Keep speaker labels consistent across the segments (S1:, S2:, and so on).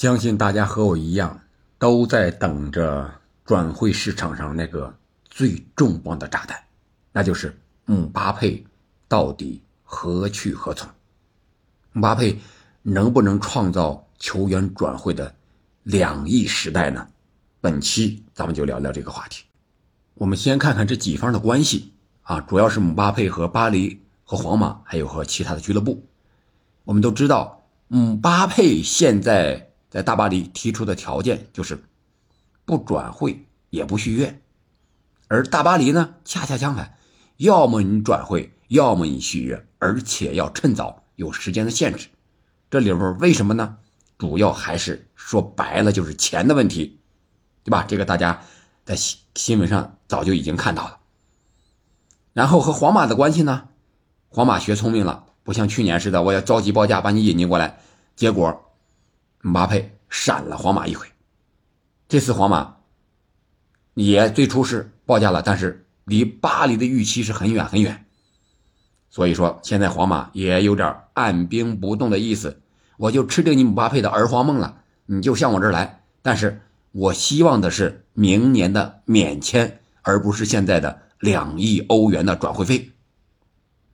S1: 相信大家和我一样，都在等着转会市场上那个最重磅的炸弹，那就是姆巴佩到底何去何从？姆巴佩能不能创造球员转会的两亿时代呢？本期咱们就聊聊这个话题。我们先看看这几方的关系啊，主要是姆巴佩和巴黎、和皇马，还有和其他的俱乐部。我们都知道，姆巴佩现在。在大巴黎提出的条件就是不转会也不续约，而大巴黎呢恰恰相反，要么你转会，要么你续约，而且要趁早，有时间的限制。这里边为什么呢？主要还是说白了就是钱的问题，对吧？这个大家在新新闻上早就已经看到了。然后和皇马的关系呢？皇马学聪明了，不像去年似的，我要着急报价把你引进过来，结果。姆巴佩闪了皇马一回，这次皇马也最初是报价了，但是离巴黎的预期是很远很远，所以说现在皇马也有点按兵不动的意思，我就吃定你姆巴佩的儿皇梦了，你就向我这儿来，但是我希望的是明年的免签，而不是现在的两亿欧元的转会费。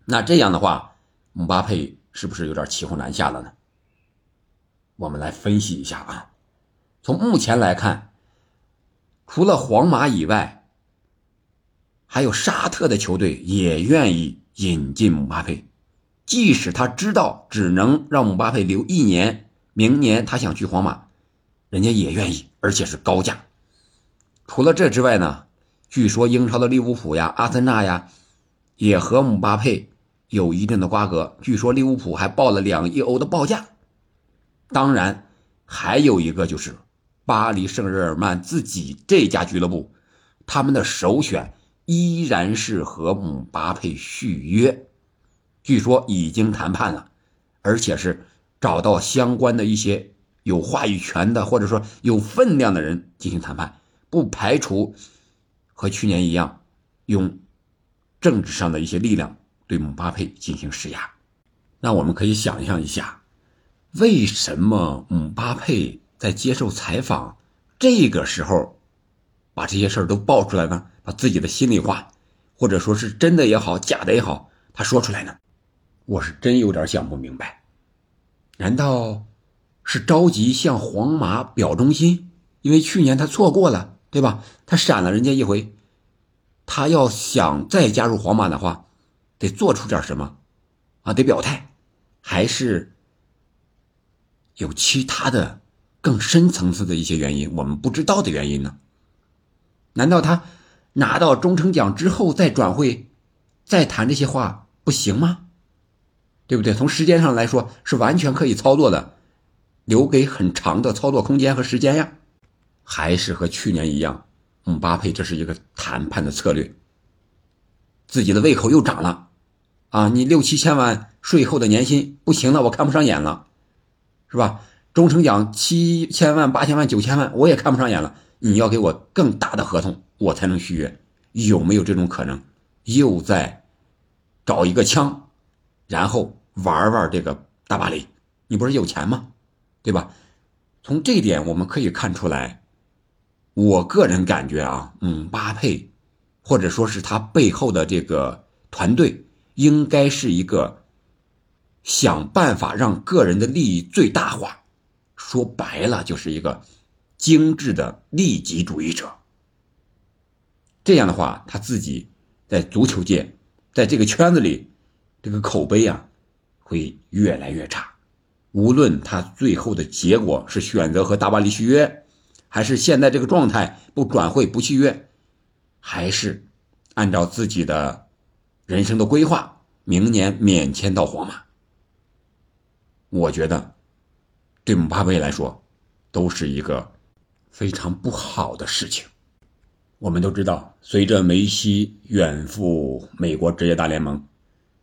S1: 那这样的话，姆巴佩是不是有点骑虎难下了呢？我们来分析一下啊，从目前来看，除了皇马以外，还有沙特的球队也愿意引进姆巴佩，即使他知道只能让姆巴佩留一年，明年他想去皇马，人家也愿意，而且是高价。除了这之外呢，据说英超的利物浦呀、阿森纳呀，也和姆巴佩有一定的瓜葛，据说利物浦还报了两亿欧的报价。当然，还有一个就是巴黎圣日耳曼自己这家俱乐部，他们的首选依然是和姆巴佩续约，据说已经谈判了，而且是找到相关的一些有话语权的或者说有分量的人进行谈判，不排除和去年一样用政治上的一些力量对姆巴佩进行施压。那我们可以想象一下。为什么姆巴佩在接受采访这个时候，把这些事儿都爆出来呢？把自己的心里话，或者说是真的也好，假的也好，他说出来呢？我是真有点想不明白。难道是着急向皇马表忠心？因为去年他错过了，对吧？他闪了人家一回，他要想再加入皇马的话，得做出点什么啊？得表态，还是？有其他的更深层次的一些原因，我们不知道的原因呢？难道他拿到终成奖之后再转会，再谈这些话不行吗？对不对？从时间上来说是完全可以操作的，留给很长的操作空间和时间呀。还是和去年一样，姆巴佩这是一个谈判的策略，自己的胃口又涨了啊！你六七千万税后的年薪不行了，我看不上眼了。是吧？中成奖七千万、八千万、九千万，我也看不上眼了。你要给我更大的合同，我才能续约。有没有这种可能？又在找一个枪，然后玩玩这个大巴黎？你不是有钱吗？对吧？从这一点我们可以看出来，我个人感觉啊，姆巴佩或者说是他背后的这个团队，应该是一个。想办法让个人的利益最大化，说白了就是一个精致的利己主义者。这样的话，他自己在足球界，在这个圈子里，这个口碑啊，会越来越差。无论他最后的结果是选择和大巴黎续约，还是现在这个状态不转会不续约，还是按照自己的人生的规划，明年免签到皇马。我觉得，对姆巴佩来说，都是一个非常不好的事情。我们都知道，随着梅西远赴美国职业大联盟，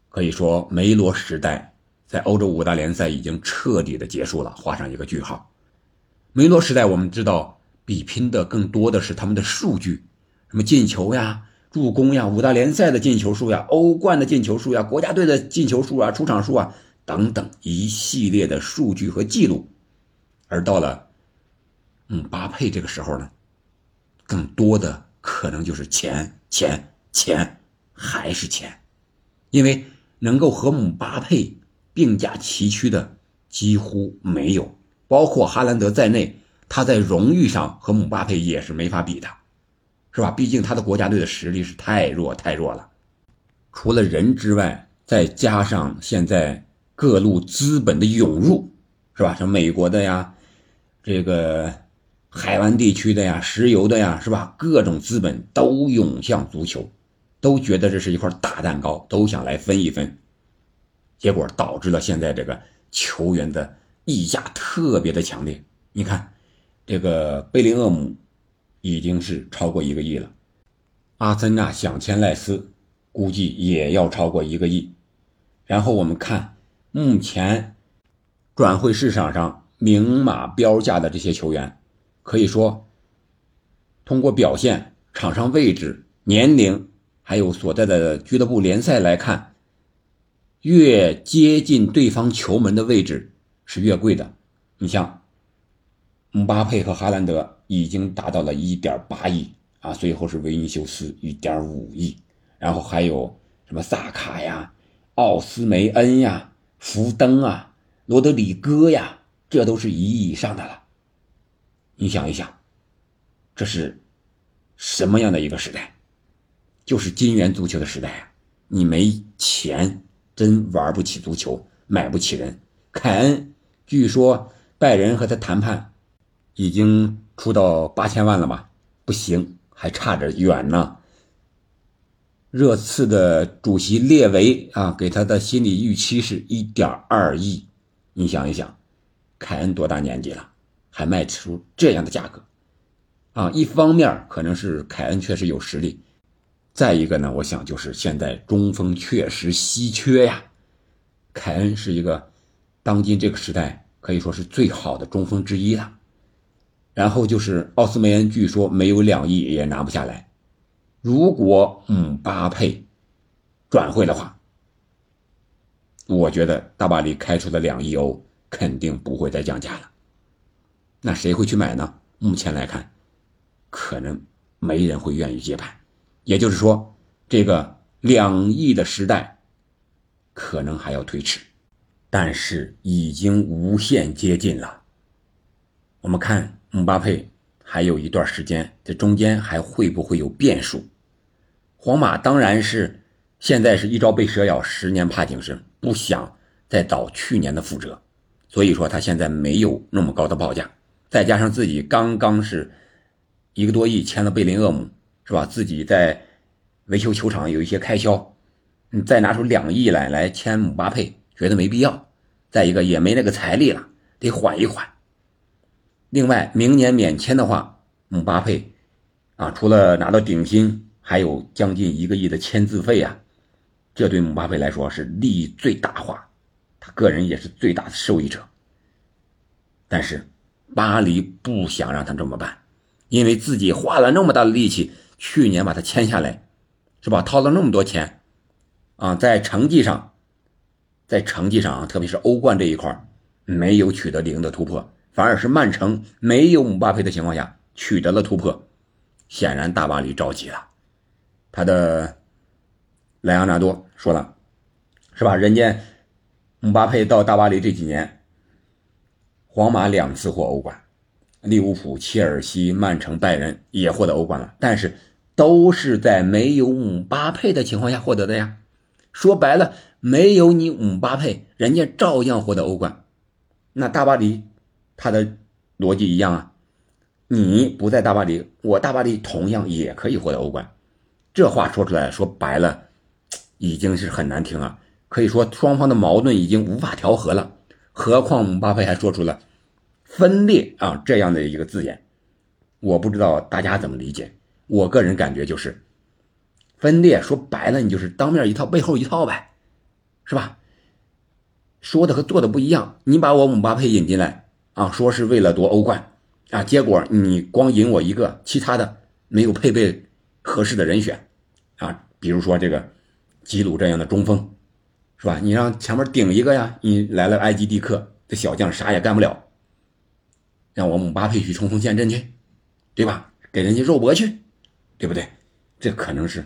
S1: 可以说梅罗时代在欧洲五大联赛已经彻底的结束了，画上一个句号。梅罗时代，我们知道比拼的更多的是他们的数据，什么进球呀、助攻呀、五大联赛的进球数呀、欧冠的进球数呀、国家队的进球数啊、出场数啊。等等一系列的数据和记录，而到了姆巴佩这个时候呢，更多的可能就是钱钱钱还是钱，因为能够和姆巴佩并驾齐驱的几乎没有，包括哈兰德在内，他在荣誉上和姆巴佩也是没法比的，是吧？毕竟他的国家队的实力是太弱太弱了，除了人之外，再加上现在各路资本的涌入，是吧？像美国的呀，这个。海湾地区的呀，石油的呀，是吧？各种资本都涌向足球，都觉得这是一块大蛋糕，都想来分一分。结果导致了现在这个球员的溢价特别的强烈。你看，这个贝林厄姆已经是超过一个亿了，阿森纳想签赖斯，估计也要超过一个亿。然后我们看目前转会市场上明码标价的这些球员。可以说，通过表现、场上位置、年龄，还有所在的俱乐部联赛来看，越接近对方球门的位置是越贵的。你像姆巴佩和哈兰德已经达到了一点八亿啊，最后是维尼修斯一点五亿，然后还有什么萨卡呀、奥斯梅恩呀、福登啊、罗德里戈呀，这都是一亿以上的了。你想一想，这是什么样的一个时代？就是金元足球的时代啊！你没钱，真玩不起足球，买不起人。凯恩据说拜仁和他谈判，已经出到八千万了吧？不行，还差着远呢。热刺的主席列维啊，给他的心理预期是一点二亿。你想一想，凯恩多大年纪了？还卖出这样的价格，啊，一方面可能是凯恩确实有实力，再一个呢，我想就是现在中锋确实稀缺呀。凯恩是一个当今这个时代可以说是最好的中锋之一了。然后就是奥斯梅恩，据说没有两亿也拿不下来。如果姆巴佩转会的话，我觉得大巴黎开出的两亿欧肯定不会再降价了。那谁会去买呢？目前来看，可能没人会愿意接盘。也就是说，这个两亿的时代可能还要推迟，但是已经无限接近了。我们看姆巴佩还有一段时间，这中间还会不会有变数？皇马当然是现在是一朝被蛇咬，十年怕井绳，不想再倒去年的覆辙，所以说他现在没有那么高的报价。再加上自己刚刚是一个多亿签了贝林厄姆，是吧？自己在维修球场有一些开销，你再拿出两亿来来签姆巴佩，觉得没必要。再一个也没那个财力了，得缓一缓。另外，明年免签的话，姆巴佩啊，除了拿到顶薪，还有将近一个亿的签字费啊，这对姆巴佩来说是利益最大化，他个人也是最大的受益者。但是。巴黎不想让他这么办，因为自己花了那么大的力气，去年把他签下来，是吧？掏了那么多钱，啊，在成绩上，在成绩上啊，特别是欧冠这一块没有取得零的突破，反而是曼城没有姆巴佩的情况下取得了突破，显然大巴黎着急了。他的莱昂纳多说了，是吧？人家姆巴佩到大巴黎这几年。皇马两次获欧冠，利物浦、切尔西、曼城、拜仁也获得欧冠了，但是都是在没有姆巴佩的情况下获得的呀。说白了，没有你姆巴佩，人家照样获得欧冠。那大巴黎，他的逻辑一样啊，你不在大巴黎，我大巴黎同样也可以获得欧冠。这话说出来，说白了，已经是很难听了。可以说双方的矛盾已经无法调和了。何况姆巴佩还说出了“分裂”啊这样的一个字眼，我不知道大家怎么理解。我个人感觉就是分裂，说白了你就是当面一套背后一套呗，是吧？说的和做的不一样。你把我姆巴佩引进来啊，说是为了夺欧冠啊，结果你光引我一个，其他的没有配备合适的人选啊，比如说这个吉鲁这样的中锋。是吧？你让前面顶一个呀！你来了埃及蒂克，这小将啥也干不了。让我姆巴佩去冲锋陷阵去，对吧？给人家肉搏去，对不对？这可能是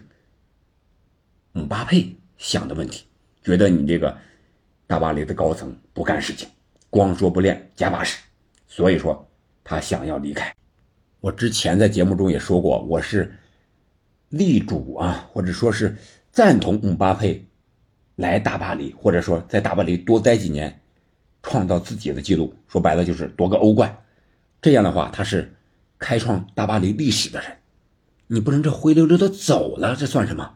S1: 姆巴佩想的问题，觉得你这个大巴黎的高层不干事情，光说不练，假把式，所以说他想要离开。我之前在节目中也说过，我是力主啊，或者说是赞同姆巴佩来大巴黎，或者说在大巴黎多待几年，创造自己的记录。说白了就是夺个欧冠，这样的话他是开创大巴黎历史的人。你不能这灰溜溜的走了，这算什么？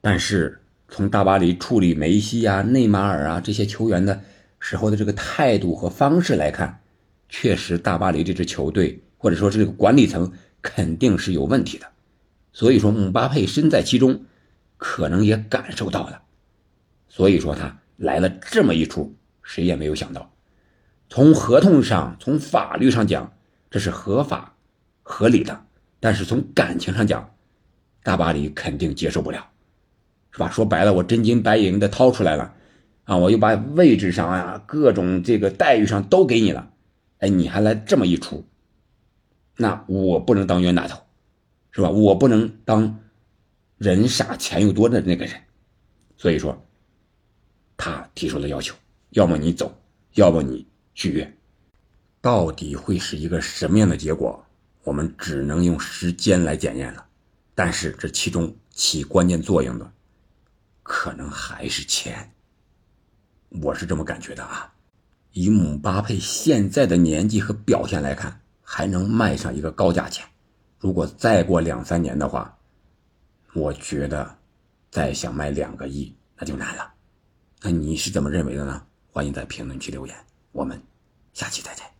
S1: 但是从大巴黎处理梅西啊、内马尔啊这些球员的时候的这个态度和方式来看，确实大巴黎这支球队。或者说是这个管理层肯定是有问题的，所以说姆巴佩身在其中，可能也感受到了，所以说他来了这么一出，谁也没有想到。从合同上、从法律上讲，这是合法、合理的，但是从感情上讲，大巴黎肯定接受不了，是吧？说白了，我真金白银的掏出来了，啊，我又把位置上啊、各种这个待遇上都给你了，哎，你还来这么一出？那我不能当冤大头，是吧？我不能当人傻钱又多的那个人，所以说，他提出了要求：要么你走，要么你续约。到底会是一个什么样的结果？我们只能用时间来检验了。但是这其中起关键作用的，可能还是钱。我是这么感觉的啊。以姆巴佩现在的年纪和表现来看。还能卖上一个高价钱，如果再过两三年的话，我觉得再想卖两个亿那就难了。那你是怎么认为的呢？欢迎在评论区留言，我们下期再见。